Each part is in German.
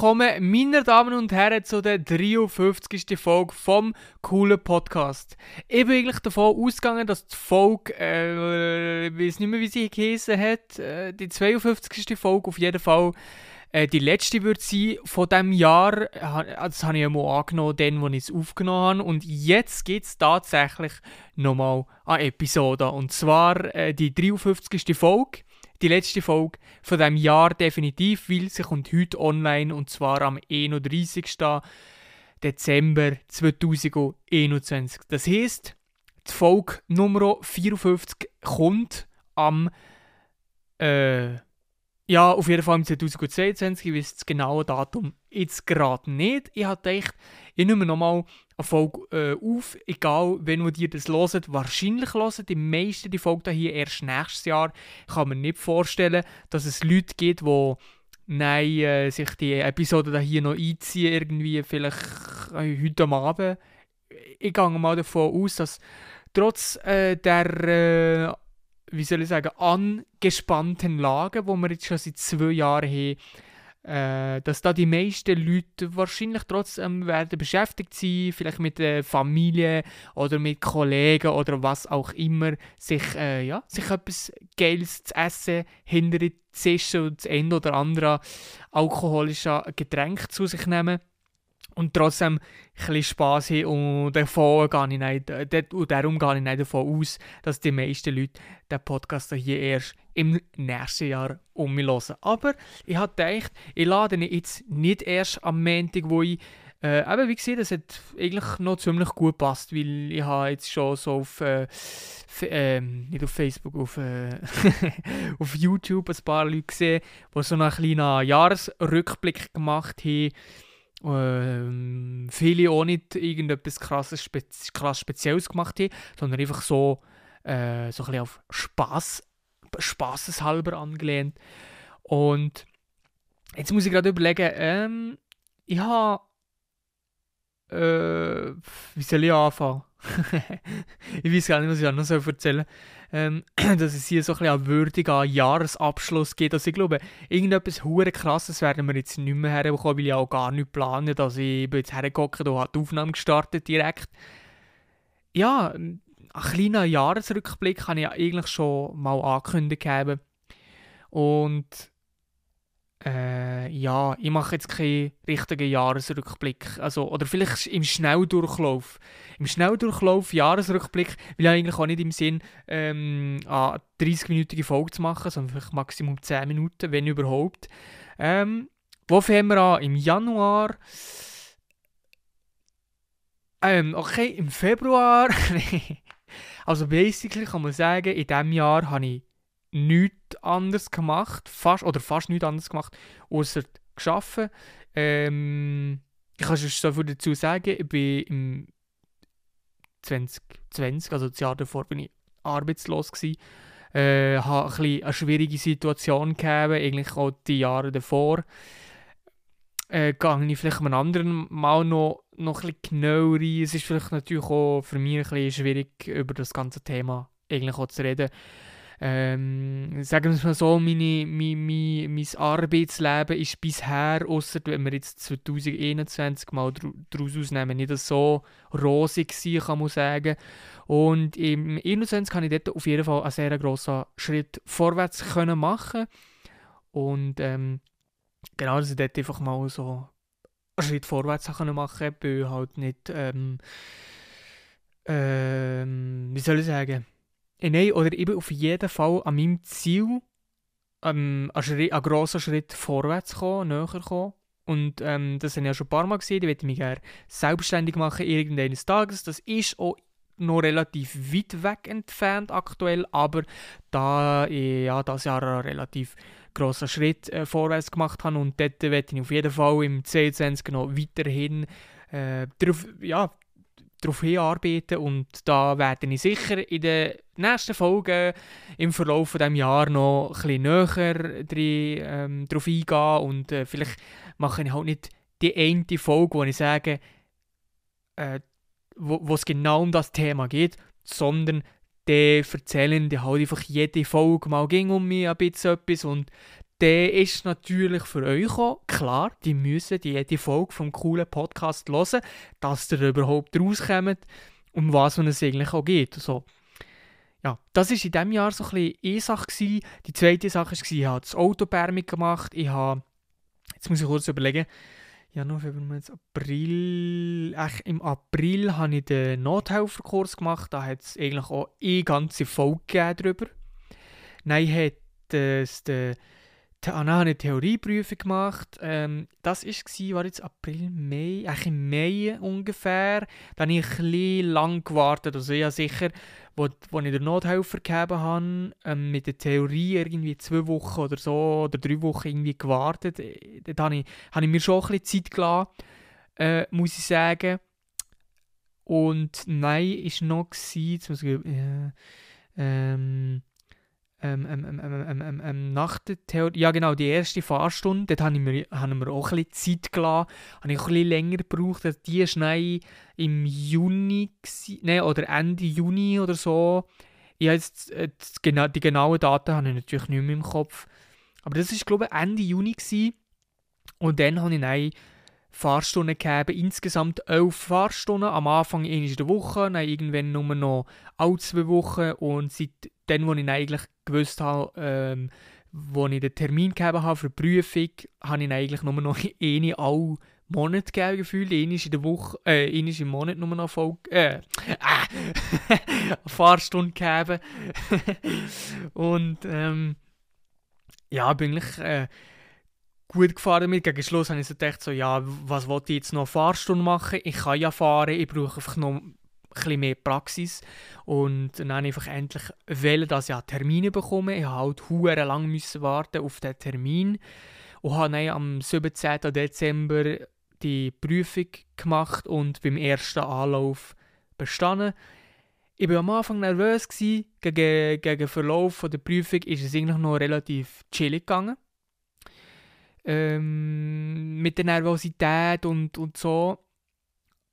Willkommen, meine Damen und Herren, zu der 53. Folge vom coolen Podcast. Ich bin eigentlich davon ausgegangen, dass die Folge, äh, ich weiß nicht mehr, wie sie geheißen hat, äh, die 52. Folge auf jeden Fall äh, die letzte wird sein von diesem Jahr. Das habe ich ja mal angenommen, dann, als ich es aufgenommen habe. Und jetzt geht es tatsächlich nochmal an Episode. Und zwar äh, die 53. Folge die letzte Folge von dem Jahr definitiv, weil sie kommt heute online und zwar am 31. Dezember 2021. Das heisst, die Folge Nummer 54 kommt am äh, ja, auf jeden Fall im 2022, ich weiß das genaue Datum jetzt gerade nicht. Ich habe gedacht, ich nehme nochmal eine Folge äh, auf, egal wenn ihr das hört, wahrscheinlich hören die meisten die Folge hier erst nächstes Jahr. Ich kann mir nicht vorstellen, dass es Leute gibt, die nein, äh, sich die Episode hier noch einziehen, irgendwie vielleicht äh, heute Abend. Ich gehe mal davon aus, dass trotz äh, der äh, wie soll ich sagen, angespannten Lage, wo wir jetzt schon seit zwei Jahren haben, äh, dass da die meisten Leute wahrscheinlich trotzdem werden beschäftigt sein, vielleicht mit der Familie oder mit Kollegen oder was auch immer, sich, äh, ja, sich etwas Geiles zu essen, hinter die Tische und das ein oder andere alkoholische Getränk zu sich nehmen und trotzdem ein Spass haben und, davon gehe ich nicht, und darum gehe ich nicht davon aus, dass die meisten Leute den Podcast hier erst im nächsten Jahr um mich hören. Aber ich habe gedacht, ich lade ihn jetzt nicht erst am Montag, wo ich äh, aber wie gesagt, das hat eigentlich noch ziemlich gut gepasst, weil ich habe jetzt schon so auf, äh, äh, nicht auf Facebook, auf, äh, auf YouTube ein paar Leute gesehen, die so einen kleinen Jahresrückblick gemacht haben ähm, viele auch nicht irgendetwas krasses, Spe krass Spezielles gemacht haben, sondern einfach so, äh, so ein bisschen auf Spaß, Spaßeshalber angelehnt. Und jetzt muss ich gerade überlegen, ähm, ich habe, äh, wie soll ich anfangen? ich weiß gar nicht, was ich noch so erzählen ähm, dass es hier so ein bisschen einen würdigen Jahresabschluss gibt. Also ich glaube, irgendetwas hure krasses werden wir jetzt nicht mehr herbekommen, weil ich auch gar nicht plane. Also ich bin jetzt hergekommen und habe die Aufnahme gestartet direkt. Ja, ein kleiner Jahresrückblick kann ich eigentlich schon mal angekündigt haben. Und äh, ja, ich mache jetzt keinen richtigen Jahresrückblick. Also, oder vielleicht im Schnelldurchlauf. Im Schnelldurchlauf Jahresrückblick will ich eigentlich auch nicht im Sinn, ähm, eine 30-minütige Folge zu machen, sondern vielleicht Maximum 10 Minuten, wenn überhaupt. Ähm, wo fangen wir an? Im Januar. Ähm, okay, im Februar. also basically kann man sagen, in diesem Jahr habe ich nichts anderes gemacht, fast, oder fast nichts anderes gemacht, außer geschaffen. Ähm, ich kann schon so viel dazu sagen, ich bin im 2020, also das Jahr davor, bin ich arbeitslos gewesen. Äh, hatte ein eine schwierige Situation gehabt, eigentlich auch die Jahre davor. Äh, gehe ich vielleicht einem anderen Mal noch, noch ein bisschen genauer rein. Es ist vielleicht natürlich auch für mich ein bisschen schwierig, über das ganze Thema eigentlich auch zu reden ähm, sagen wir es mal so, meine, mein, mein, mein Arbeitsleben ist bisher, außer wenn wir jetzt 2021 mal daraus ausnehmen, nicht so rosig gewesen, kann man sagen. Und im 2021 kann ich dort auf jeden Fall einen sehr grossen Schritt vorwärts können machen Und ähm, genau, dass ich dort einfach mal so einen Schritt vorwärts machen konnte, weil halt nicht, ähm, ähm, wie soll ich sagen, nein, oder eben auf jeden Fall an meinem Ziel ähm, einen, einen grossen Schritt vorwärts kommen, näher kommen. Und ähm, das habe ich ja schon ein paar Mal gesehen. Ich möchte mich gerne selbstständig machen irgendeines Tages. Das ist auch noch relativ weit weg entfernt aktuell, aber da ich ja, das Jahr einen relativ grossen Schritt äh, vorwärts gemacht habe und dort werde ich auf jeden Fall im 22 noch weiterhin äh, darauf, ja, darauf hinarbeiten und da werde ich sicher in den nächsten Folgen im Verlauf dieses Jahres noch ein bisschen näher drin, ähm, darauf eingehen und äh, vielleicht mache ich halt nicht die eine Folge, wo ich sage, äh, wo es genau um das Thema geht, sondern die erzählen die halt einfach jede Folge mal ging um mich ein bisschen etwas und dann ist natürlich für euch auch klar, die müssen die, die Folge vom coolen Podcast hören, dass ihr überhaupt rauskommt, um was es eigentlich auch geht. So. Ja, das war in diesem Jahr so ein bisschen eine Sache. Die zweite Sache war, ich habe das Autopermit gemacht. Ich habe, jetzt muss ich kurz überlegen, Januar, Februar, März, April. Ach, Im April habe ich den Nothelferkurs gemacht. Da hat es eigentlich auch eine ganze Folge darüber. Nein, hat es den habe ich eine Theorieprüfung gemacht. Ähm, das war, war jetzt April, Mai, eigentlich im Mai ungefähr. Dann habe ich ein bisschen lang gewartet. Also ja sicher, wo, wo ich den Nothelfer gegeben habe, ähm, mit der Theorie irgendwie zwei Wochen oder so, oder drei Wochen irgendwie gewartet. Äh, Dort habe ich, habe ich mir schon ein bisschen Zeit gelassen, äh, muss ich sagen. Und nein, war noch, gewesen, jetzt muss ich, äh, ähm, ähm, ähm, ähm, nach der Theorie, ja genau, die erste Fahrstunde, dort haben wir, haben wir auch ein bisschen Zeit gelassen, habe ich ein bisschen länger gebraucht, dass die Schnee im Juni, ne, oder Ende Juni oder so, ich jetzt, äh, die genauen Daten habe ich natürlich nicht mehr im Kopf, aber das war glaube ich Ende Juni gewesen. und dann habe ich eine Fahrstunden gegeben, insgesamt elf Fahrstunden, am Anfang in der Woche, dann irgendwann nur noch alle zwei Wochen. Und seit dann, wo ich eigentlich gewusst habe, ähm, wo ich den Termin gegeben habe für die Prüfung, habe ich eigentlich nur noch eine alle Monat gegeben, gefühlt. Eine in der Woche, äh, eine im Monat nur noch voll, äh, äh, Fahrstunde gegeben. und, ähm, ja, bin ich, äh, gut gefahren damit. Gegen Schluss habe ich so gedacht, so, ja, was wollte ich jetzt noch Fahrstunde machen? Ich kann ja fahren, ich brauche einfach noch bisschen mehr Praxis und dann einfach endlich wählen, dass ich Termine bekomme. Ich musste halt lang müssen warten auf den Termin und habe dann am 17. Dezember die Prüfung gemacht und beim ersten Anlauf bestanden. Ich war am Anfang nervös. Gegen, gegen Verlauf der Prüfung ist es eigentlich noch relativ chillig gegangen. Ähm, mit der Nervosität und, und so.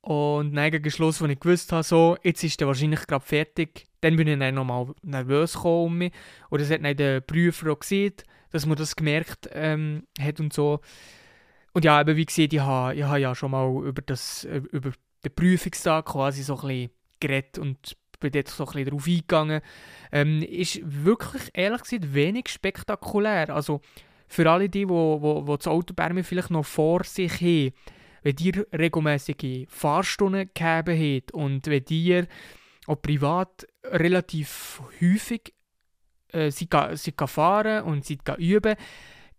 Und dann gegen Schluss, als ich gewusst habe, so, jetzt ist er wahrscheinlich gerade fertig, dann bin ich dann nochmal nervös gekommen. Und das hat dann der Prüfer auch gesehen, dass man das gemerkt ähm, hat und so. Und ja, eben wie gesagt, ich habe, ich habe ja schon mal über, das, über den Prüfungstag quasi so ein bisschen geredet und bin dort so ein bisschen drauf eingegangen. Ähm, ist wirklich, ehrlich gesagt, wenig spektakulär. Also für alle die, die, die, die das Autobärme vielleicht noch vor sich haben, wenn ihr regelmäßige Fahrstunden gegeben habt und wenn ihr auch privat relativ häufig äh, seid, seid fahren und seid üben,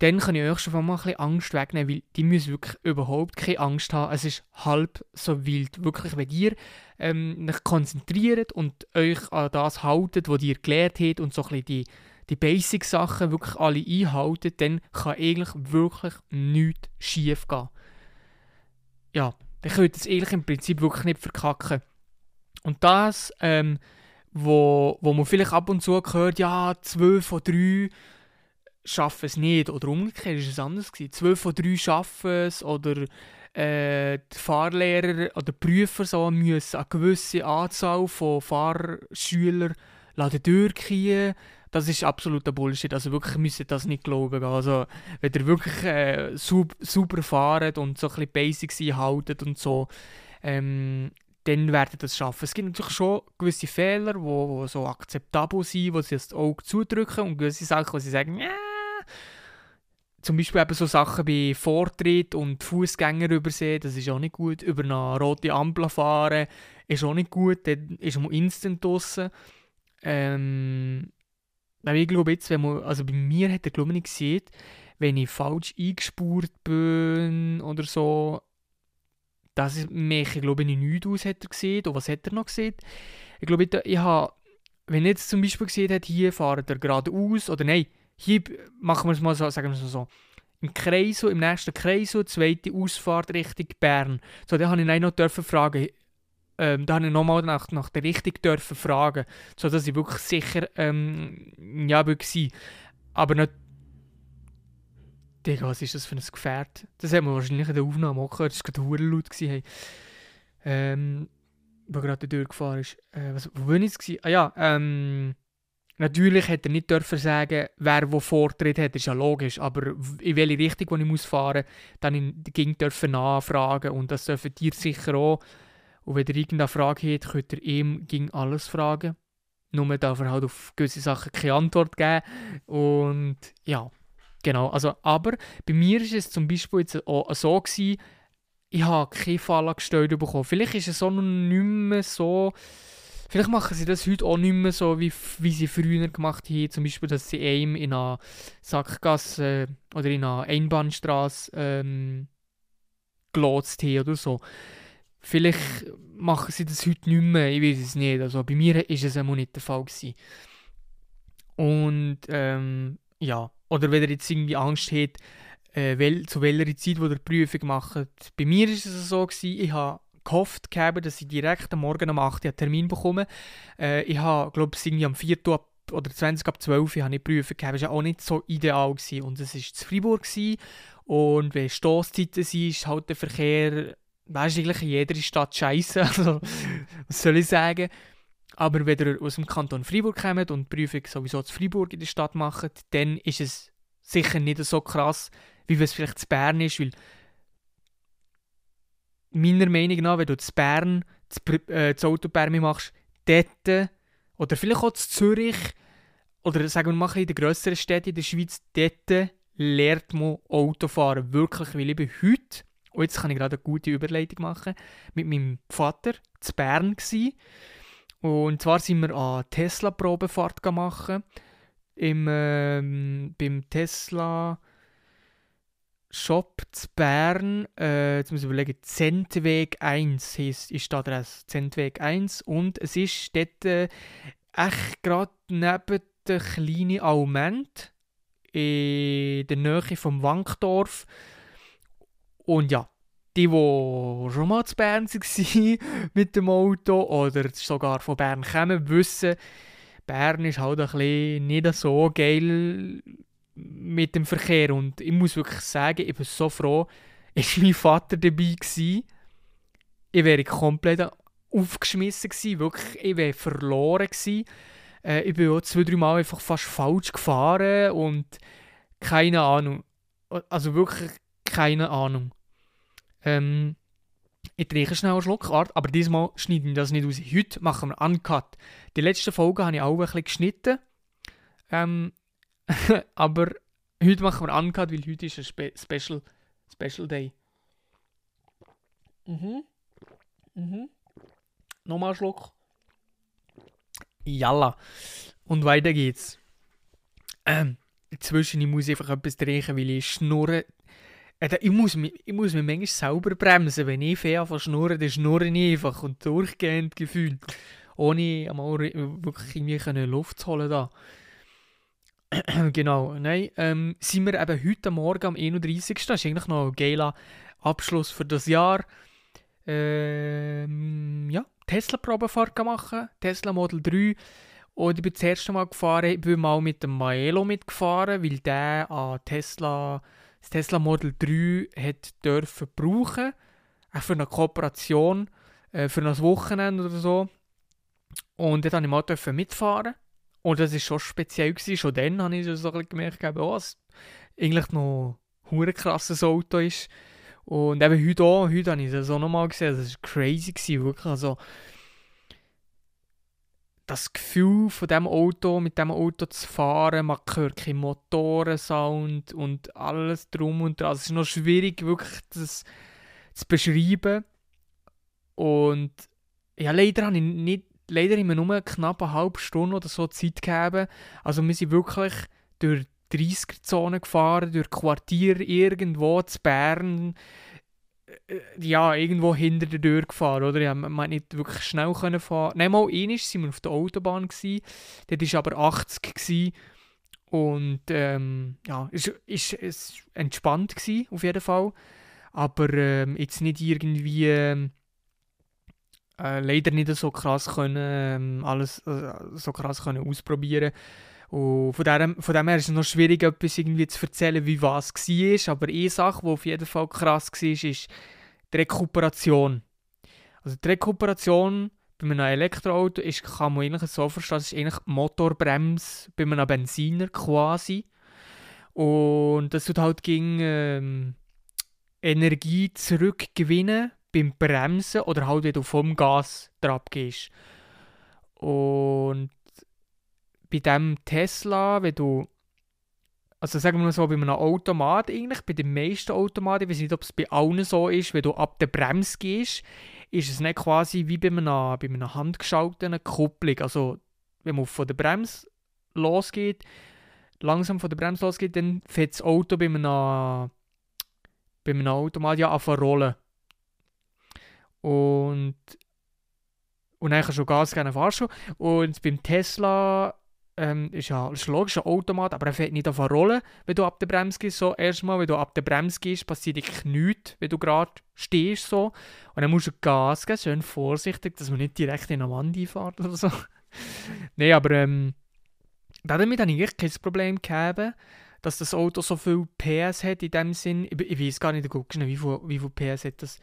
dann kann ich euch schon mal ein bisschen Angst wegnehmen, weil die müssen wirklich überhaupt keine Angst haben. Es ist halb so wild. Wirklich, wenn ihr ähm, euch konzentriert und euch an das haltet, was ihr gelernt habt und so ein bisschen die, die Basic-Sachen wirklich alle einhaltet, dann kann eigentlich wirklich nichts schief gehen ja, dann könnt ihr es eigentlich im Prinzip wirklich nicht verkacken. Und das, ähm, wo, wo man vielleicht ab und zu hört, ja, 12 von 3 schaffen es nicht. Oder umgekehrt ist es anders gewesen. 12 von 3 schaffen es. Oder äh, die Fahrlehrer oder die Prüfer so müssen eine gewisse Anzahl von Fahrschülern durchgehen das ist absoluter Bullshit. Also wirklich müsst ihr das nicht glauben. Also wenn ihr wirklich äh, super, super fahrt und so ein bisschen Basics einhaltet und so, ähm, dann werdet ihr das schaffen. Es gibt natürlich schon gewisse Fehler, die wo, wo so akzeptabel sind, wo sie das Auge zudrücken und gewisse Sachen, wo sie sagen, ja. Zum Beispiel eben so Sachen wie Vortritt und Fußgänger übersehen, das ist auch nicht gut. Über eine rote Ampel fahren ist auch nicht gut, dann ist man instant draussen. Ähm, aber ich glaube jetzt, wenn man, also bei mir hat er glaube ich nicht gesehen, wenn ich falsch eingespurt bin oder so, das mich, glaube ich, nicht aus hat er gesehen. Oder was hat er noch gesehen? Ich glaube, ich, habe, wenn er jetzt zum Beispiel gesehen hat, hier fahren er geradeaus, oder nein, hier machen wir es mal so, sagen wir es so, im Kreis, im nächsten Kreis, zweite Ausfahrt Richtung Bern. So, dann habe ich noch fragen, ähm, da habe ich nochmal nach, nach der Richtung dürfen fragen, sodass ich wirklich sicher ähm, ja, war. Aber nicht. Digga, was ist das für ein Gefährt? Das haben wir wahrscheinlich in der Aufnahme auch gehört, das war gerade laut. Hey. Ähm, wo gerade durchgefahren ist. Äh, was, wo war ich? Ah ja, ähm, Natürlich hätte er nicht dürfen sagen, wer wo Vortritt hat, ist ja logisch, aber in welche Richtung ich muss fahren dann ging dürfen nachfragen und das dürfen ihr sicher auch. Und wenn ihr irgendeine Frage habt, könnt ihr ihm ging alles fragen. Nur darf er halt auf gewisse Sachen keine Antwort geben. Und ja, genau. Also, aber bei mir ist es zum Beispiel jetzt auch so gewesen, ich habe keine Falle gestellt bekommen. Vielleicht ist es auch noch nicht mehr so Vielleicht machen sie das heute auch nicht mehr so, wie, wie sie früher gemacht haben. Zum Beispiel, dass sie einem in einer Sackgasse oder in einer Einbahnstraße ähm, gelotst haben oder so. Vielleicht machen sie das heute nicht mehr, ich weiß es nicht. Also bei mir war es immer nicht der Fall. Gewesen. Und ähm, ja, oder wenn ihr jetzt irgendwie Angst habt, äh, wel, zu welcher Zeit, wo ihr die Prüfung macht. Bei mir war es so, gewesen, ich habe gehofft gehabt, dass ich direkt am Morgen um 8 Uhr einen Termin bekomme. Äh, ich habe, glaube ich, irgendwie am 4. Uhr oder 20 ab 12 Uhr habe ich Prüfung gehabt. Das war auch nicht so ideal. Gewesen. Und es war zu Freiburg. Gewesen. Und wenn Stoßzeiten sind, ist halt der Verkehr, weißt du, eigentlich in jeder Stadt scheiße. Also, was soll ich sagen? Aber wenn ihr aus dem Kanton Freiburg kommt und die Prüfung sowieso zu Freiburg in der Stadt macht, dann ist es sicher nicht so krass, wie es vielleicht zu Bern ist, weil meiner Meinung nach, wenn du zu Bern das, äh, das machst, dort, oder vielleicht auch zu Zürich, oder sagen wir mal in den grösseren Städten in der Schweiz, dort lernt man Autofahren wirklich, weil ich heute, und jetzt kann ich gerade eine gute Überleitung machen, mit meinem Vater zu Bern gewesen. Und zwar sind wir eine Tesla-Probefahrt machen. Im, ähm, beim Tesla Shop zu Bern, äh, jetzt muss ich überlegen, Zentweg 1 heisst, ist die Adresse, Zentweg 1 und es ist dort äh, echt gerade neben der kleinen Aument in der Nähe vom Wankdorf und ja, die, die schon mal zu Bern waren mit dem Auto oder sogar von Bern kommen, wissen, Bern ist halt ein bisschen nicht so geil mit dem Verkehr. Und ich muss wirklich sagen, ich bin so froh, ist mein Vater dabei gewesen. Ich wäre komplett aufgeschmissen gewesen, wirklich, ich wäre verloren gewesen. Äh, ich bin auch zwei, drei Mal einfach fast falsch gefahren und keine Ahnung. Also wirklich keine Ahnung. Ähm, ich trinke schnell einen Schluck, aber diesmal schneiden wir das nicht aus. Heute machen wir Uncut. Die letzte Folge habe ich auch ein bisschen geschnitten. Ähm, aber heute machen wir Uncut, weil heute ist ein Spe Special, Special Day. Mhm. Mhm. Nochmal einen Schluck. Jalla. Und weiter geht's. Ähm, inzwischen muss ich einfach etwas trinken, weil ich schnurre. Äh, ich, muss mich, ich muss mich manchmal sauber bremsen. Wenn ich fair von schnurren, dann schnurre ich einfach und durchgehend gefühlt. Ohne einmal wirklich irgendwie Luft zu holen da. genau, nein, ähm, sind wir eben heute Morgen am 31. Das ist eigentlich noch ein geiler Abschluss für das Jahr. Ähm, ja, Tesla-Probefahrt machen, Tesla Model 3. Und ich bin das erste Mal gefahren, ich bin mal mit dem Maelo mitgefahren, weil der an Tesla, das Tesla Model 3 hat dürfen brauchen, auch für eine Kooperation, äh, für ein Wochenende oder so. Und dort durfte ich mal mitfahren. Und das war schon speziell. Gewesen. Schon dann habe ich so ein gemerkt, oh, es eigentlich noch ein krasses Auto ist. Und eben heute auch, heute habe ich das auch nochmal gesehen, das war crazy, gewesen, wirklich. Also, das Gefühl von dem Auto, mit dem Auto zu fahren, man hört keinen Motorensound und alles drum und dran. Also, es ist noch schwierig, wirklich das zu beschreiben. Und ja, leider habe ich nicht leider immer nur knapp eine halbe Stunde oder so Zeit gegeben. Also wir sind wirklich durch 30er-Zone gefahren, durch Quartier irgendwo zu Bern. Äh, ja, irgendwo hinter der Tür gefahren, oder? Ja, man konnte nicht wirklich schnell können fahren. Nein, mal einmal waren wir auf der Autobahn. Gewesen. Dort war aber 80 gewesen. Und ähm, ja, es war entspannt gewesen, auf jeden Fall. Aber ähm, jetzt nicht irgendwie... Ähm, äh, leider nicht so krass können, ähm, alles äh, so krass können ausprobieren und von dem, von dem her ist es noch schwierig, etwas irgendwie zu erzählen, wie was war. Aber eine Sache, die auf jeden Fall krass war, ist die Rekuperation. Also die Rekuperation bei einem Elektroauto ist, kann man eigentlich so verstehen, ist eigentlich Motorbremse bei einem Benziner quasi. Und das tut halt gegen ähm, Energie zurückgewinnen beim Bremsen oder halt, wenn du vom Gas drauf gehst. Und bei dem Tesla, wenn du also sagen wir mal so, bei einem Automat eigentlich, bei den meisten Automaten, ich weiß nicht, ob es bei allen so ist, wenn du ab der Bremse gehst, ist es nicht quasi wie bei einer, bei einer handgeschalteten Kupplung. Also wenn man von der Bremse losgeht, langsam von der Bremse losgeht, dann fährt das Auto bei einem, bei einem Automat ja an rollen. Und und dann kannst du Gas geben, fahrst. Und beim Tesla ähm, ist ja ist logisch ein Automat, aber er fährt nicht auf eine Rolle, wenn du ab der Bremse gehst. So, erstmal, wenn du ab der Bremse gehst, passiert dich nichts, wenn du gerade stehst. So. Und dann musst du Gas geben, schön vorsichtig, dass man nicht direkt in eine Wand einfährt oder so. Nein, aber ähm, damit habe ich echt kein Problem gehabt, dass das Auto so viel PS hat in dem Sinn. Ich, ich weiß gar nicht, wie viel, wie viel PS hat das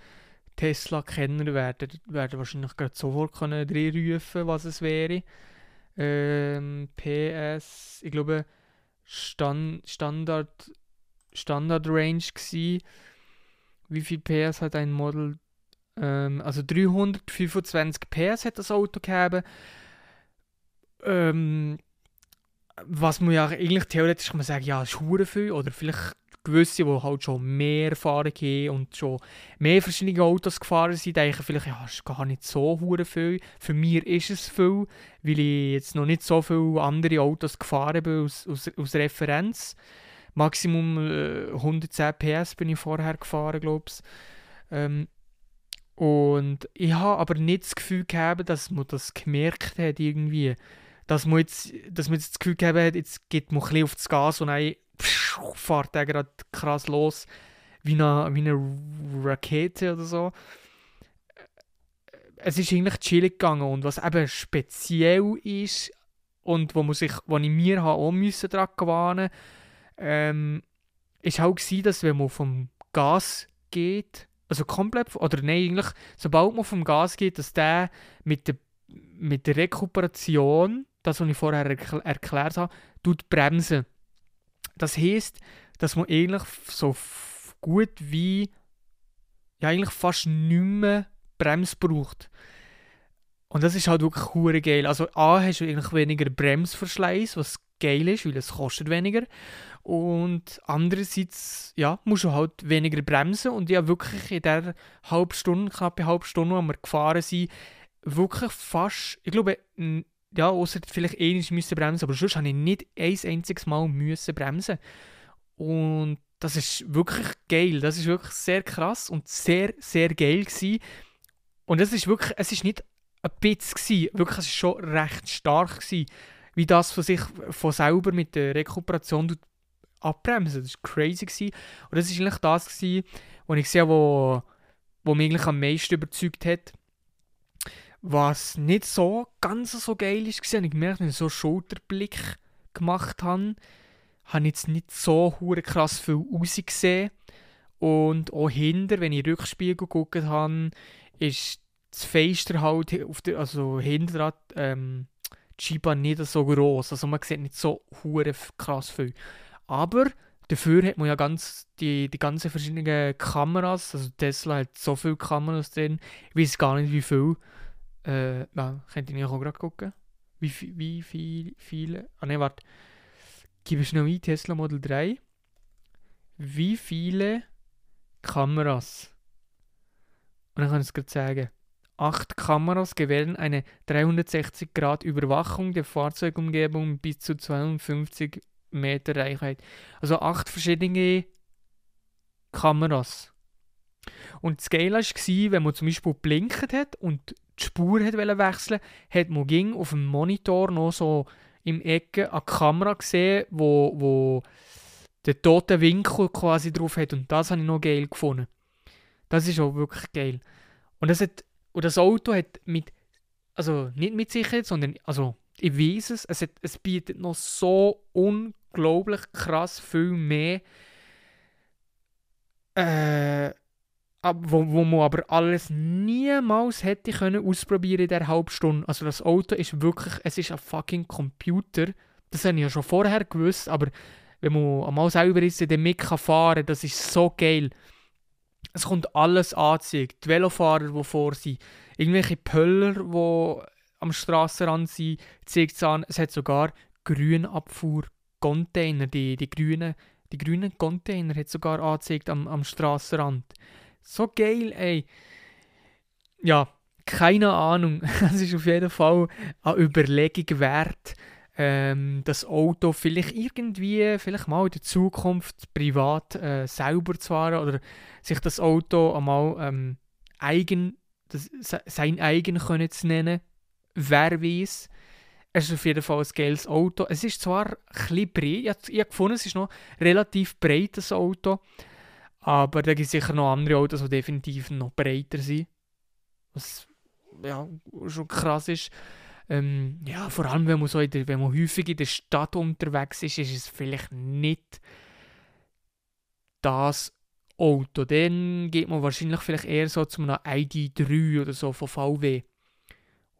Tesla-Kenner werden, werden wahrscheinlich gerade sofort können reinrufen, was es wäre. Ähm, PS, ich glaube, Stand, Standard, Standard Range gsi. Wie viel PS hat ein Model? Ähm, also 325 PS hat das Auto gehabt. Ähm, was man ja eigentlich theoretisch kann man sagen, ja, ist viel oder vielleicht gewisse, die halt schon mehr Erfahrung haben und schon mehr verschiedene Autos gefahren sind, denken vielleicht, ja, ist gar nicht so viel. Für mich ist es viel, weil ich jetzt noch nicht so viele andere Autos gefahren bin aus, aus, aus Referenz. Maximum äh, 110 PS bin ich vorher gefahren, glaube ich. Ähm, und ich habe aber nicht das Gefühl gehabt, dass man das gemerkt hat irgendwie. Dass man jetzt, dass man jetzt das Gefühl gehabt hat, jetzt geht man ein bisschen auf das Gas und dann fährt der gerade krass los, wie eine, wie eine Rakete oder so. Es ist eigentlich chillig gegangen und was eben speziell ist und wo, man sich, wo ich mir auch müssen daran gewöhnen ähm, halt gewesen, dass wenn man vom Gas geht, also komplett, oder nein, eigentlich, sobald man vom Gas geht, dass der mit der, mit der Rekuperation, das, was ich vorher erkl erklärt habe, tut bremsen. Das heisst, dass man eigentlich so gut wie ja eigentlich fast nicht mehr Bremse braucht. Und das ist halt wirklich hure geil. Also A hast du eigentlich weniger Bremsverschleiß, was geil ist, weil es kostet weniger. Und andererseits, ja, musst du halt weniger bremsen. Und ja, wirklich in der halben Stunde, knappe halbe Stunde, wo wir gefahren sind, wirklich fast, ich glaube, ja, außer vielleicht ähnlich müssen bremsen, aber sonst habe ich nicht ein einziges Mal müssen bremsen. Und das ist wirklich geil. Das ist wirklich sehr krass und sehr, sehr geil gewesen. Und es ist wirklich, es ist nicht ein bisschen wirklich, es ist schon recht stark gewesen, wie das von sich, von selber mit der Rekuperation abbremsen. Das war crazy gewesen. Und das ist eigentlich das gewesen, was ich sehe, wo, wo mich eigentlich am meisten überzeugt hat. Was nicht so ganz so geil ist, war, ich gemerkt, wenn ich so einen Schulterblick gemacht habe, habe ich jetzt nicht so hure krass viel rausgesehen. Und auch hinter, wenn ich Rückspiegel geguckt habe, ist das Fenster halt, auf der, also hinter ähm, die nicht so groß. Also man sieht nicht so hure krass viel. Aber dafür hat man ja ganz die, die ganzen verschiedenen Kameras. Also Tesla hat so viele Kameras drin. Ich weiß gar nicht wie viel. Äh, ja, könnt ihr auch gerade gucken. Wie, wie viel, viele. Ah ne, warte. Gib schnell ein Tesla Model 3. Wie viele Kameras? Und dann kann ich es gerade sagen. Acht Kameras gewähren eine 360 Grad Überwachung der Fahrzeugumgebung bis zu 52 Meter Reichweite. Also acht verschiedene Kameras. Und das Geile war, wenn man zum Beispiel blinkt hat und die Spur hat wechseln hat man ging auf dem Monitor noch so im Ecke eine Kamera gesehen, wo, wo den toten Winkel quasi drauf hat. Und das habe ich noch geil gefunden. Das ist auch wirklich geil. Und das, hat, und das Auto hat mit, also nicht mit Sicherheit, sondern, also ich weiß es, es, hat, es bietet noch so unglaublich krass viel mehr äh, wo, wo man aber alles niemals hätte können ausprobieren in der halben Stunde. Also das Auto ist wirklich, es ist ein fucking Computer. Das habe ich ja schon vorher gewusst, aber wenn man einmal selber ist, in damit fahren kann, das ist so geil. Es kommt alles angezeigt. Die Velofahrer, die vor sind, irgendwelche Pöller, die am Strassenrand sind, zeigt es an. Es hat sogar Grünabfuhr-Container, die, die grünen die grünen Container hat sogar angezeigt am, am Strassenrand. So geil, ey. Ja, keine Ahnung. Es ist auf jeden Fall eine Überlegung wert, ähm, das Auto vielleicht irgendwie, vielleicht mal in der Zukunft privat äh, selber zu fahren oder sich das Auto einmal ähm, eigen, das, sein eigen können zu nennen. Wer weiß. Es ist auf jeden Fall ein geiles Auto. Es ist zwar ein bisschen breit, ich, habe gefunden, es ist noch relativ breit, das Auto. Aber da gibt es sicher noch andere Autos, die definitiv noch breiter sind. Was ja, schon krass ist. Ähm, ja, vor allem, wenn man, so der, wenn man häufig in der Stadt unterwegs ist, ist es vielleicht nicht das Auto. Dann geht man wahrscheinlich vielleicht eher so zu einem ID3 oder so von VW.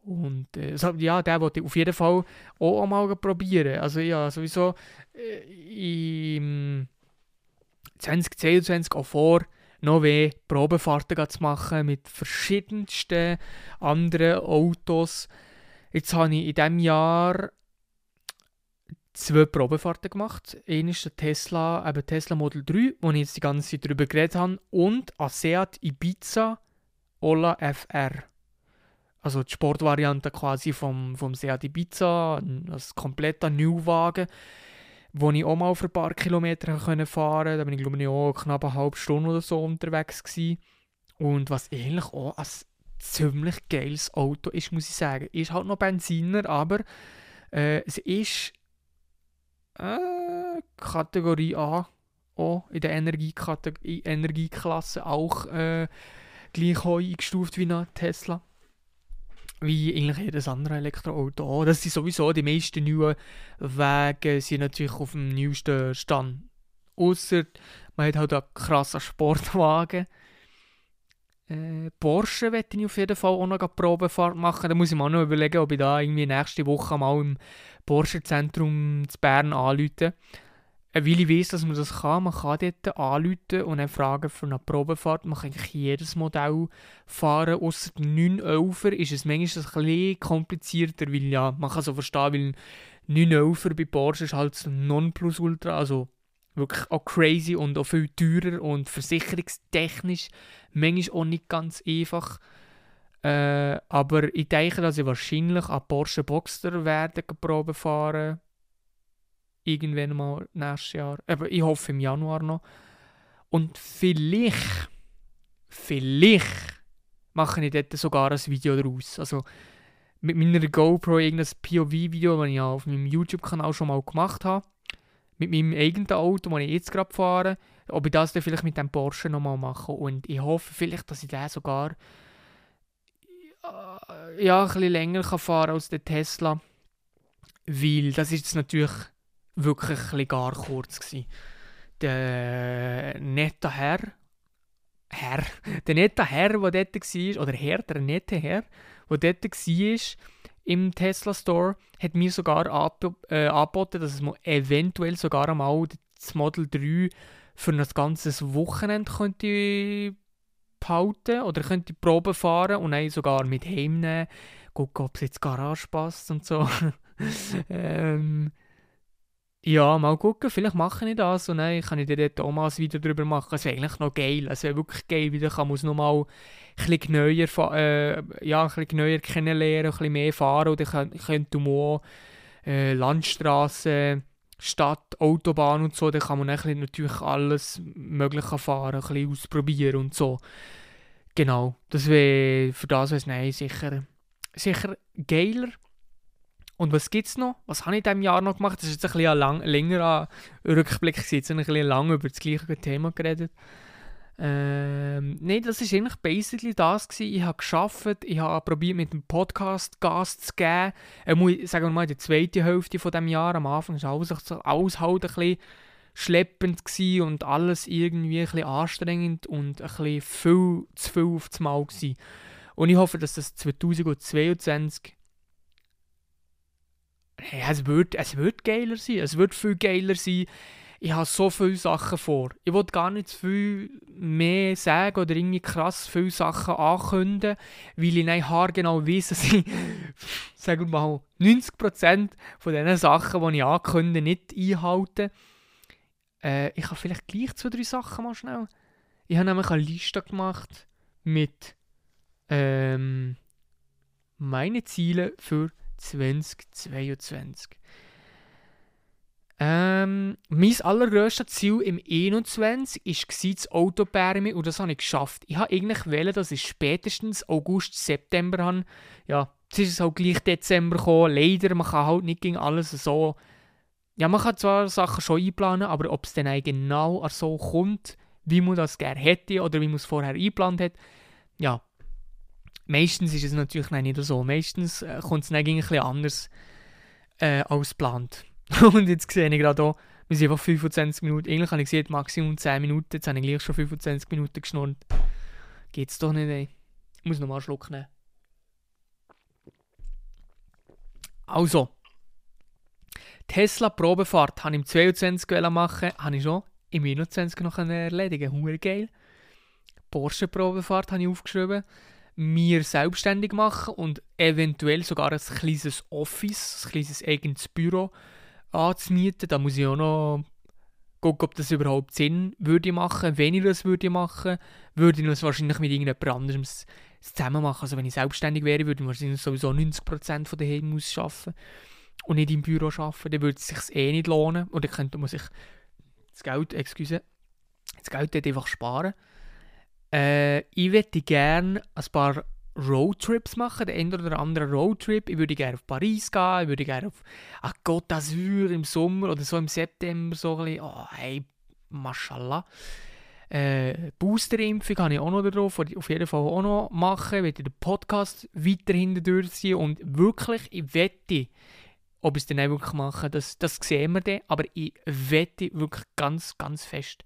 Und äh, ja, der wollte ich auf jeden Fall auch einmal probieren. Also ja, sowieso äh, im 2022 auch vor, noch mehr Probefahrten zu machen mit verschiedensten anderen Autos. Jetzt habe ich in diesem Jahr zwei Probefahrten gemacht. Eine ist der Tesla, eben Tesla Model 3, wo ich jetzt die ganze Zeit darüber geredet habe, und ein Seat Ibiza Ola FR also die Sportvariante quasi vom, vom Seat Ibiza, ein kompletter Neuwagen, wo ich auch mal für ein paar Kilometer fahren konnte. Da bin ich glaube ich auch knapp eine halbe Stunde oder so unterwegs gewesen. Und was eigentlich auch ein ziemlich geiles Auto ist, muss ich sagen. Ist halt noch Benziner, aber äh, es ist äh, Kategorie A, auch in der Energieklasse auch äh, gleich eingestuft wie ein Tesla wie eigentlich jedes andere Elektroauto auch. Das sind sowieso die meisten neuen Wege sind natürlich auf dem neuesten Stand. Außer man hat halt einen krassen Sportwagen. Äh, Porsche werde ich auf jeden Fall auch noch eine Probefahrt machen. Da muss ich mir auch noch überlegen, ob ich da irgendwie nächste Woche mal im Porsche-Zentrum zu Bern anrufe weil ich weiß, dass man das kann. Man kann dort anrufen und dann fragen für eine Probefahrt. Man kann eigentlich jedes Modell fahren. Außer 911er ist es manchmal ein bisschen komplizierter, weil ja, man kann so verstehen, weil 911er bei Porsche ist halt Nonplusultra, also wirklich auch crazy und auch viel teurer und versicherungstechnisch manchmal auch nicht ganz einfach. Äh, aber ich denke, dass ich wahrscheinlich an Porsche Boxster werde Probe fahren Irgendwann mal nächstes Jahr. Aber ich hoffe im Januar noch. Und vielleicht, vielleicht mache ich dort sogar ein Video daraus. Also mit meiner GoPro irgendein POV-Video, das ich auf meinem YouTube-Kanal schon mal gemacht habe. Mit meinem eigenen Auto, das ich jetzt gerade fahre. Ob ich das dann vielleicht mit dem Porsche nochmal mache. Und ich hoffe vielleicht, dass ich den sogar ja, ein bisschen länger kann fahren als der Tesla. Weil das ist natürlich wirklich gar kurz. Gewesen. Der nette Herr, Herr, der nette Herr, der dort war, oder Herr, der nette Herr, der dort war, im Tesla Store, hat mir sogar äh, angeboten, dass es eventuell sogar einmal das Model 3 für ein ganzes Wochenende könnte behalten oder könnte Probe fahren und dann sogar mit heimnehmen, gucken, ob es jetzt Garage passt und so. ähm, ja, mal gucken, vielleicht mache ich das und dann kann ich dir ein Video darüber machen. Es wäre eigentlich noch geil, es wäre wirklich geil, weil kann man es nochmal ein bisschen neuer, äh, ja, ein bisschen neuer kennenlernen, ein bisschen mehr fahren und dann könnte man auch äh, Landstraße, Stadt, Autobahn und so, dann kann man natürlich alles Mögliche fahren, ein bisschen ausprobieren und so. Genau, das wäre für das wäre es sicher, sicher geiler. Und was gibt es noch? Was habe ich in diesem Jahr noch gemacht? Das ist jetzt ein bisschen ein lang, längerer Rückblick. Ich jetzt ein bisschen lang über das gleiche Thema geredet. Ähm, Nein, das war eigentlich basically das. Gewesen. Ich habe geschafft, ich habe probiert mit dem Podcast Gas zu geben. Äh, muss, sagen wir mal, in der zweiten Hälfte von dem Jahr, am Anfang ist alles, alles halt ein bisschen schleppend und alles irgendwie ein bisschen anstrengend und ein bisschen viel zu viel auf das Mal gewesen. Und ich hoffe, dass das 2022 ja, es wird, es wird geiler sein. Es wird viel geiler sein. Ich habe so viele Sachen vor. Ich will gar nicht viel mehr sagen oder irgendwie krass viele Sachen ankündigen, weil ich nicht haargenau weiss, dass ich, sagen wir mal, 90% von diesen Sachen, die ich ankündige, nicht einhalte. Äh, ich habe vielleicht gleich zwei, drei Sachen mal schnell. Ich habe nämlich eine Liste gemacht mit ähm, meine Ziele für 2022. Ähm, mein allergrösstes Ziel im 21 war das Autopermi und das habe ich geschafft. Ich habe eigentlich wählen, dass ich spätestens August, September habe. Ja, jetzt ist es halt gleich Dezember gekommen. Leider, man kann halt nicht gegen alles so... Ja, man kann zwar Sachen schon einplanen, aber ob es dann auch genau so kommt, wie man das gerne hätte oder wie man es vorher eingeplant hat, ja, Meistens ist es natürlich nicht so. Meistens äh, kommt es ein bisschen anders äh, als geplant. Und jetzt sehe ich gerade hier, wir sind einfach 25 Minuten. Eigentlich habe ich gesehen, Maximum 10 Minuten. Jetzt habe ich gleich schon 25 Minuten geschnurrt. Geht's doch nicht, ey. Ich muss nochmal einen Schluck nehmen. Also. Tesla Probefahrt habe ich im 22 machen, habe ich schon im 21 noch erledigen. Hure geil. Porsche Probefahrt habe ich aufgeschrieben mir selbstständig machen und eventuell sogar ein kleines Office, ein kleines eigenes Büro anzumieten. Da muss ich auch noch gucken, ob das überhaupt Sinn würde machen. Wenn ich das würde machen, würde ich das wahrscheinlich mit irgendjemand anderem zusammen machen. Also wenn ich selbstständig wäre, würde ich wahrscheinlich sowieso 90% von daheim aus arbeiten und nicht im Büro arbeiten. Dann würde es sich eh nicht lohnen. Oder könnte man sich das Geld, excuse, das Geld dort einfach sparen. Äh, ich würde gerne ein paar Roadtrips machen, den einen oder anderen Roadtrip. Ich würde gerne auf Paris gehen, ich würde gerne auf ah, Côte d'Azur im Sommer oder so im September so ein bisschen, oh hey, mashallah. Äh, Boosterimpfung habe ich auch noch drauf, auf jeden Fall auch noch machen, ich werde den Podcast weiterhin durchziehen und wirklich, ich wette, ob ich es dann auch wirklich mache, das, das sehen wir dann, aber ich wette wirklich ganz, ganz fest,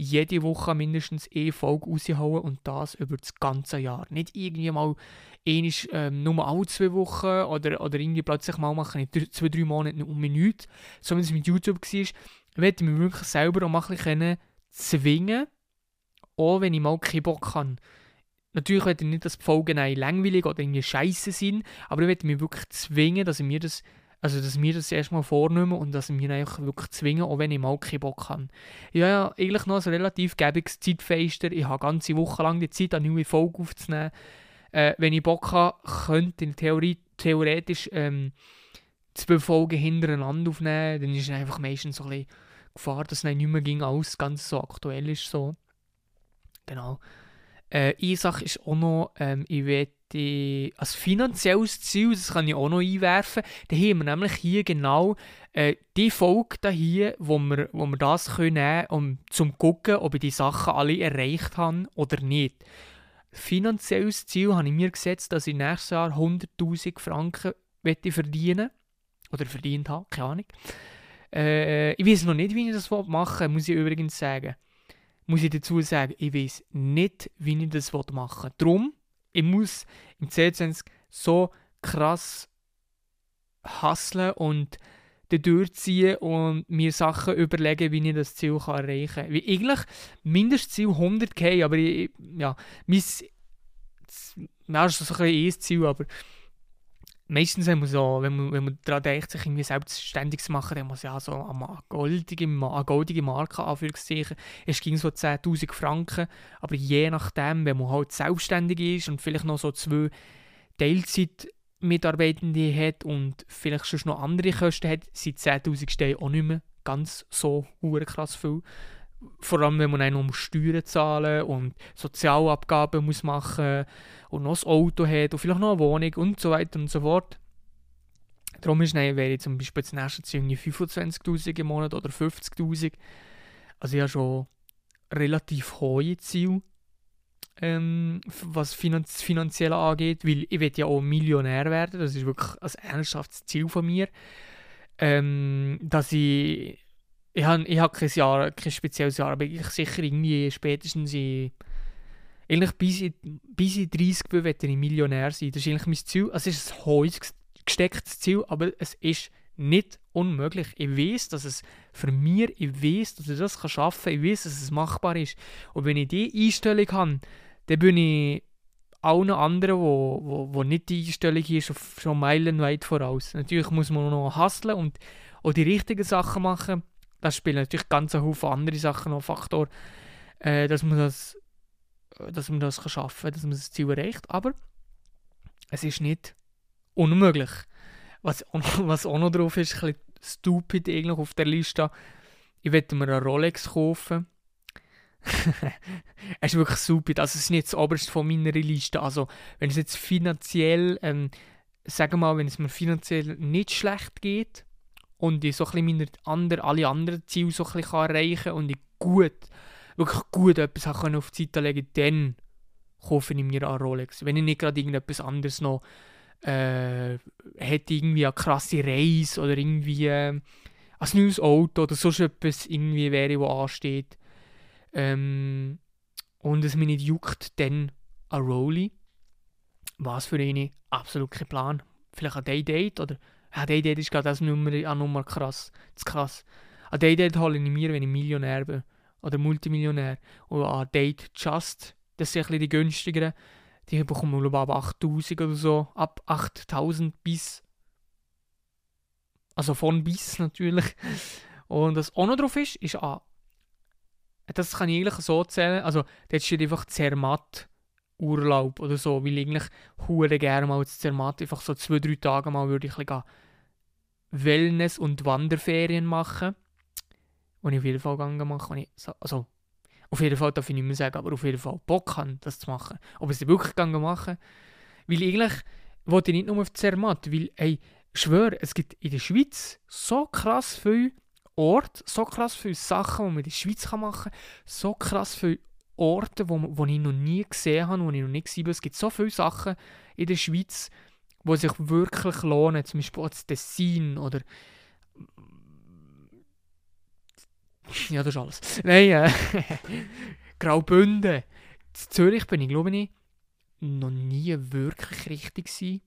jede Woche mindestens eine Folge raushauen und das über das ganze Jahr. Nicht irgendwie mal ähnlich, ähm, nur alle zwei Wochen oder, oder irgendwie plötzlich mal machen, in zwei, drei Monaten um nichts. So wie es mit YouTube war, ich mich wirklich selber auch mal ein bisschen zwingen, auch wenn ich mal keinen Bock habe. Natürlich werde ich nicht, dass die Folgen langweilig oder irgendwie scheiße sind, aber ich werde mich wirklich zwingen, dass ich mir das also, dass wir das erstmal vornehmen und dass wir eigentlich wirklich zwingen, auch wenn ich mal keinen Bock habe. Ich ja eigentlich noch ein relativ gäbiges Zeitfenster. Ich habe ganze Woche lang die Zeit, eine neue Folge aufzunehmen. Äh, wenn ich Bock habe, könnte ich Theorie, theoretisch ähm, zwei Folgen hintereinander aufnehmen. Dann ist einfach meistens so ein bisschen Gefahr, dass es nicht mehr ging, alles ganz so aktuell ist. So. Genau. Äh, eine Sache ist auch noch, ähm, ich werde als finanzielles Ziel, das kann ich auch noch einwerfen, da haben wir nämlich hier genau äh, die Folge da hier, wo wir, wo wir das können nehmen um zum gucken, ob ich die Sachen alle erreicht habe oder nicht. Finanzielles Ziel habe ich mir gesetzt, dass ich nächstes Jahr 100'000 Franken verdienen oder verdient habe, keine Ahnung. Äh, ich weiß noch nicht, wie ich das machen will, muss ich übrigens sagen muss ich dazu sagen, ich weiß nicht, wie ich das machen will. Darum, ich muss im C20 so krass hustlen und durchziehen und mir Sachen überlegen, wie ich das Ziel kann erreichen kann. Wie eigentlich Mindestziel 100k, aber ich, ja, mein, das ist so ein bisschen ein Ziel, aber meistens, wenn man, so, wenn man, wenn man daran denkt, sich irgendwie selbstständig zu machen, dann muss ja so eine goldige, eine goldige Marke anführungszeichen. Es ging so 10'000 Franken, aber je nachdem, wenn man halt selbstständig ist und vielleicht noch so zwei Teilzeit-Mitarbeitende hat und vielleicht schon noch andere Kosten hat, sind 10'000 Steine auch nicht mehr ganz so krass viel. Vor allem, wenn man auch noch Steuern zahlen und Sozialabgaben muss machen und noch ein Auto hat und vielleicht noch eine Wohnung und so weiter und so fort. Darum ist dann, wäre ich zum Beispiel das nächste Ziel 25'000 im Monat oder 50'000. Also ich habe schon relativ hohe Ziele, ähm, was Finanz finanziell angeht, weil ich will ja auch Millionär werden, das ist wirklich ein ernsthaftes Ziel von mir. Ähm, dass ich ich habe hab kein kein spezielles Jahr, aber ich sicher irgendwie spätestens in, eigentlich bis ich, bis ich 30 bin, werde ich Millionär sein. Das ist eigentlich mein Ziel. Also es ist ein hohes gestecktes Ziel, aber es ist nicht unmöglich. Ich weiß, dass es für mich, ich weiß, dass ich das schaffen kann, ich weiß, dass es machbar ist. Und wenn ich diese Einstellung habe, dann bin ich allen anderen, wo, wo, wo nicht die Einstellung ist, schon meilenweit voraus. Natürlich muss man noch hustlen und auch die richtigen Sachen machen. Das spielen natürlich ganz viele andere Sachen noch Faktor, äh, dass man das, dass man das kann schaffen kann, dass man das Ziel erreicht. Aber es ist nicht unmöglich. Was, was auch noch drauf ist, ein bisschen stupid eigentlich auf der Liste. Ich werde mir eine Rolex kaufen. es ist wirklich super. Also, es ist nicht das oberste von meiner Liste. Also, wenn es jetzt finanziell, ähm, sagen wir mal, wenn es mir finanziell nicht schlecht geht und ich so ein meine andere, alle anderen Ziele so ein erreichen kann und ich gut, wirklich gut etwas habe auf die Seite legen dann kaufe ich mir eine Rolex. Wenn ich nicht gerade irgendetwas anderes noch äh, hätte irgendwie eine krasse Reise oder irgendwie äh, ein neues Auto oder sonst etwas irgendwie wäre, was ansteht. Ähm, und es mich nicht juckt, dann ein Rolli. Was für eine? Absolut kein Plan. Vielleicht ein Day-Date oder... Ja, Day-Date ist gerade das Nummer, eine Nummer krass. Ist krass. Ein Day-Date hole ich mir, wenn ich Millionär bin. Oder Multimillionär. Und ein Date Just, das sind ein bisschen die günstigeren die bekommen wir ab 8000 oder so. Ab 8000 bis. Also von bis natürlich. Und was auch noch drauf ist, ist A. Das kann ich eigentlich so zählen. Also, dort steht einfach Zermatt Urlaub oder so, weil ich eigentlich hure gerne mal zu Zermatt einfach so zwei, drei Tage mal würde ich ein Wellness- und Wanderferien machen. Und ich auf jeden Fall gegangen machen. Also, auf jeden Fall darf ich nicht mehr sagen, aber auf jeden Fall Bock haben, das zu machen. Ob es wirklich gegangen machen, weil eigentlich wollte ich nicht nur auf Zermatt, weil, ey, schwör, es gibt in der Schweiz so krass viele Orte, so krass viele Sachen, die man in der Schweiz machen kann, so krass viele Orte, wo, wo ich noch nie gesehen habe, wo ich noch nie gesehen habe. Es gibt so viele Sachen in der Schweiz, die sich wirklich lohnen, zum Beispiel das Tessin oder ja, das ist alles. Nein, äh, Graubünden. In Zürich bin ich, glaube ich, noch nie wirklich richtig gewesen.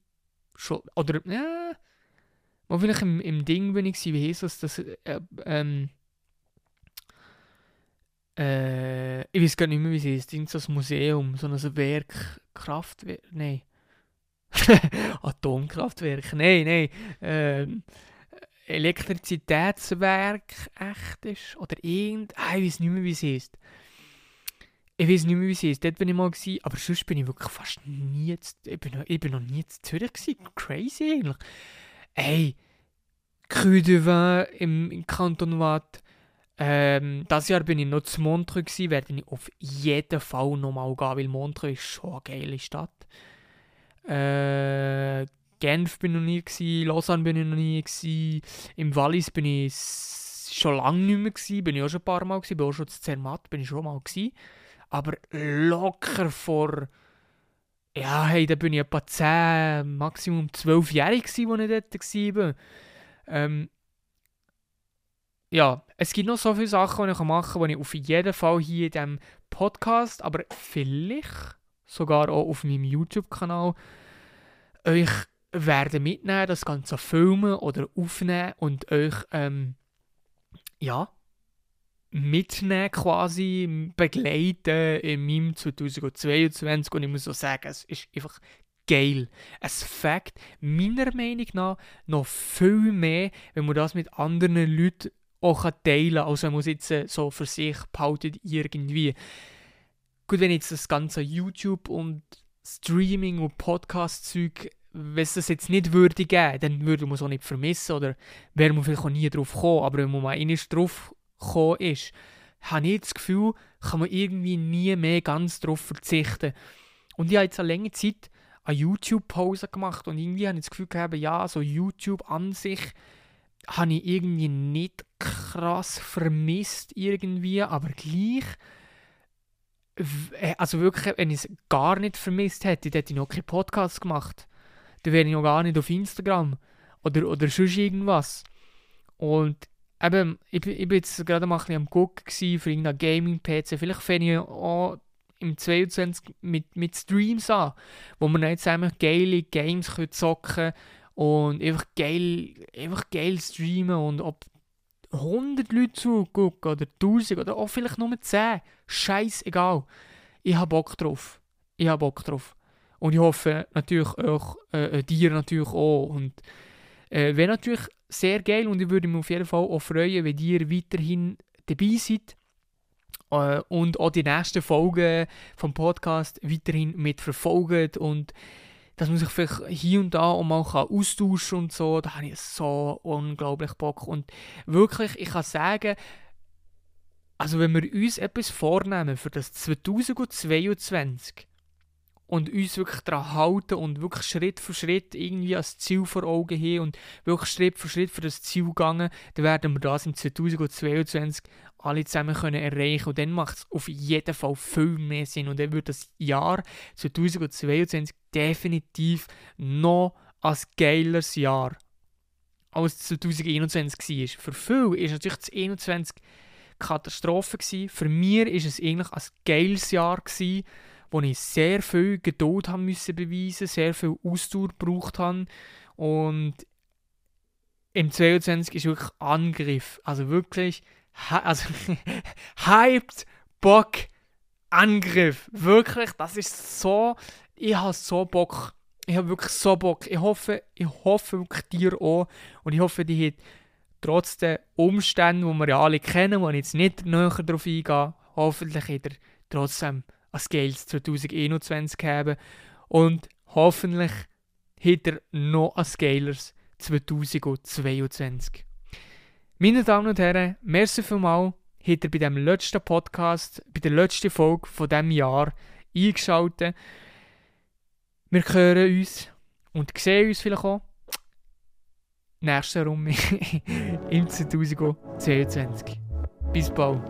Schon, oder, mal vielleicht im, im Ding bin ich wie heisst das, das, äh, ähm, äh, ich weiß gar nicht mehr, wie es heißt, irgend so ein Museum, so ein Werk, Kraftwerk, nein. Atomkraftwerk, nein, nein, ähm, Elektrizitätswerk echt ist. Oder irgend. Ah, ich weiß nicht mehr, wie es heißt. Ich weiß nicht mehr, wie es heißt. Dort bin ich mal gewesen, aber sonst bin ich wirklich fast nie. Zu, ich, bin noch, ich bin noch nie in Zürich gewesen. Crazy eigentlich. Ey, Cru de Vin im, im Kanton Watt. Ähm, das Jahr bin ich noch zu Montreux gewesen, werde ich auf jeden Fall nochmal gehen, weil Montreux ist schon eine geile Stadt. Äh, Genf bin ich noch nie, gewesen, Lausanne bin ich noch nie, gewesen, im Wallis bin ich schon lange nicht mehr, gewesen, bin ich auch schon ein paar Mal, gewesen, bin auch schon zu Zermatt, bin ich schon mal, gewesen, aber locker vor, ja, hey, da bin ich etwa 10, Maximum 12 Jahre gewesen, als ich dort war. Ähm, ja, es gibt noch so viele Sachen, die ich machen kann, die ich auf jeden Fall hier in diesem Podcast, aber vielleicht sogar auch auf meinem YouTube-Kanal euch werden mitnehmen, das Ganze filmen oder aufnehmen und euch ähm, ja, mitnehmen quasi, begleiten in meinem 2022 und ich muss so sagen, es ist einfach geil. Es fängt meiner Meinung nach noch viel mehr, wenn man das mit anderen Leuten auch teilen kann, als wenn man es jetzt so für sich behaltet irgendwie. Gut, wenn jetzt das ganze YouTube und Streaming und Podcast-Zeug wenn es das jetzt nicht würde geben, dann würde man es auch nicht vermissen oder wäre man vielleicht auch nie drauf gekommen. Aber wenn man mal einmal drauf gekommen ist, habe ich das Gefühl, kann man irgendwie nie mehr ganz darauf verzichten. Und ich habe jetzt eine lange Zeit eine YouTube-Pause gemacht und irgendwie habe ich das Gefühl gehabt, ja, so YouTube an sich habe ich irgendwie nicht krass vermisst irgendwie, aber gleich äh, also wirklich, wenn ich es gar nicht vermisst hätte, hätte ich noch keinen Podcast gemacht dann wäre ich noch gar nicht auf Instagram oder, oder sonst irgendwas. Und eben, ich, ich bin jetzt gerade mal ein bisschen am gucken für irgendeinen Gaming-PC. Vielleicht fange ich auch im 22 mit, mit Streams an, wo man dann jetzt zusammen geile Games können zocken und einfach geil, einfach geil streamen und ob 100 Leute zugucken oder 1000 oder auch vielleicht nur 10, scheißegal. Ich habe Bock drauf. Ich habe Bock drauf. Und ich hoffe natürlich auch, äh, äh, dir natürlich auch. Und äh, wäre natürlich sehr geil und ich würde mich auf jeden Fall auch freuen, wenn ihr weiterhin dabei seid äh, und auch die nächsten Folgen vom Podcast weiterhin mitverfolgt und dass man sich vielleicht hier und da auch mal kann und so, da habe ich so unglaublich Bock. Und wirklich, ich kann sagen, also wenn wir uns etwas vornehmen für das 2022 und uns wirklich daran halten und wirklich Schritt für Schritt irgendwie als Ziel vor Augen haben und wirklich Schritt für Schritt für das Ziel gehen, dann werden wir das im 2022 alle zusammen können erreichen und dann macht es auf jeden Fall viel mehr Sinn und dann wird das Jahr 2022 definitiv noch ein geileres Jahr als 2021 war. Für viele ist natürlich das 2021 Katastrophe gewesen. Für mich ist es eigentlich ein geiles Jahr gewesen, wo ich sehr viel Geduld haben müssen beweisen, sehr viel Ausdauer gebraucht habe und im 22 ist wirklich Angriff, also wirklich, also hyped Bock Angriff, wirklich, das ist so, ich habe so Bock, ich habe wirklich so Bock, ich hoffe, ich hoffe wirklich dir auch. Und ich hoffe, die hat trotz der Umstände, die wir ja alle kennen, wo ich jetzt nicht näher darauf eingehe, hoffentlich hat er trotzdem ein geiles 2021 haben. Und hoffentlich hat er noch ein geiles 2022. Meine Damen und Herren, merci vielmals, habt ihr bei dem letzten Podcast, bei der letzten Folge von diesem Jahr eingeschaltet. Wir hören uns und sehen uns vielleicht auch nächste Runde im 2022. Bis bald.